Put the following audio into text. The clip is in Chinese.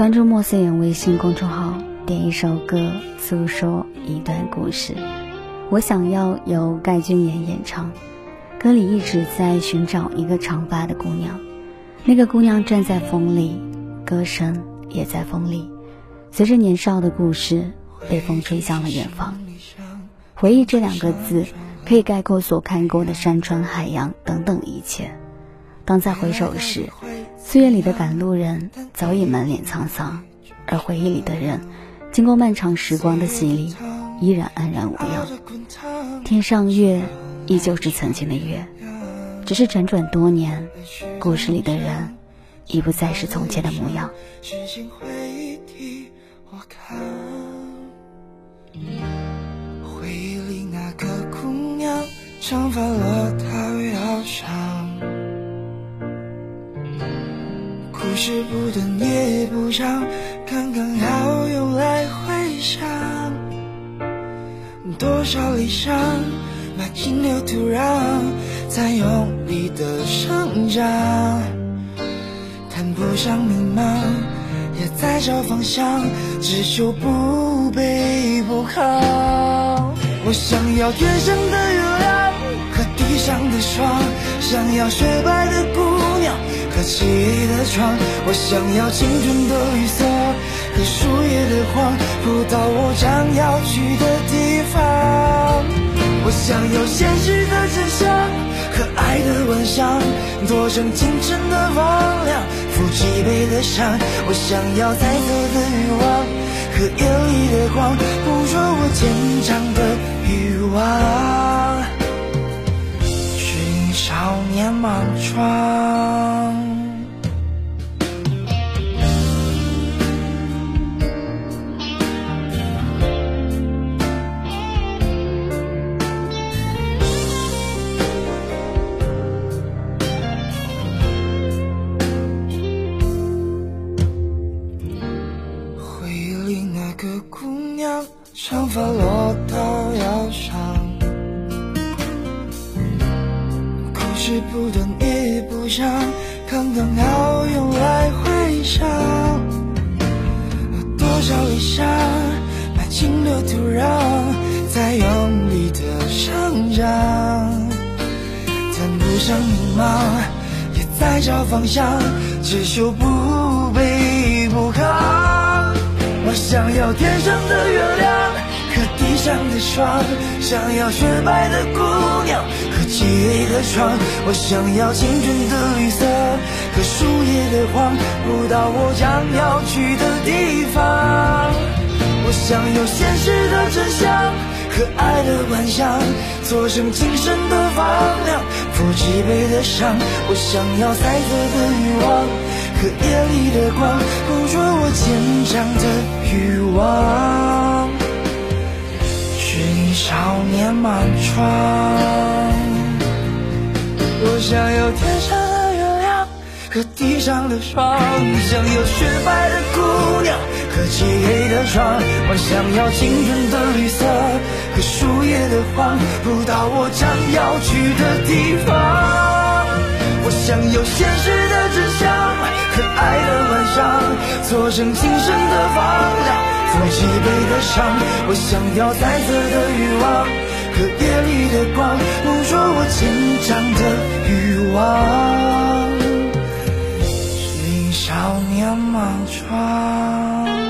关注莫思远微信公众号，点一首歌，诉说一段故事。我想要由盖君妍演唱。歌里一直在寻找一个长发的姑娘，那个姑娘站在风里，歌声也在风里，随着年少的故事被风吹向了远方。回忆这两个字，可以概括所看过的山川海洋等等一切。当再回首时，岁月里的赶路人早已满脸沧桑，而回忆里的人，经过漫长时光的洗礼，依然安然无恙。天上月依旧是曾经的月，只是辗转多年，故事里的人已不再是从前的模样。回忆里那个姑娘，长发落到腰上。故事不短也不长，刚刚好用来回想。多少理想埋进了土壤，在用力的生长。谈不上迷茫，也在找方向，只求不卑不亢。我想要天上的月亮和地上的霜，想要雪白的姑娘。和漆黑的窗，我想要青春的绿色和树叶的黄，铺到我将要去的地方。我想要现实的真相和爱的幻想，做成清晨的光亮，抚脊背的伤。我想要彩色的欲望和夜里的光，捕捉我坚强的欲望。寻少年莽撞。发落到腰上，故事不短也不长，刚刚好用来回想。多少理想埋进了土壤，在用力的生长。谈不上迷茫，也在找方向，只求不卑不亢。我想要天上的月。上的霜，想要雪白的姑娘和漆黑的窗。我想要青春的绿色和树叶的黄，不到我将要去的地方。我想要现实的真相和爱的幻想，做成今生的房梁，抚脊背的伤。我想要彩色的欲望和夜里的光，捕捉我坚强的欲望。少年满窗，我想要天上的月亮和地上的霜，想要雪白的姑娘和漆黑的窗，我想要青春的绿色和树叶的黄，不到我将要去的地方。我想要现实的真相和爱的幻想，做成今生的房梁。抚脊背的伤，我想要彩色的欲望可夜里的光，捕捉我紧张的欲望。寻少年莽撞。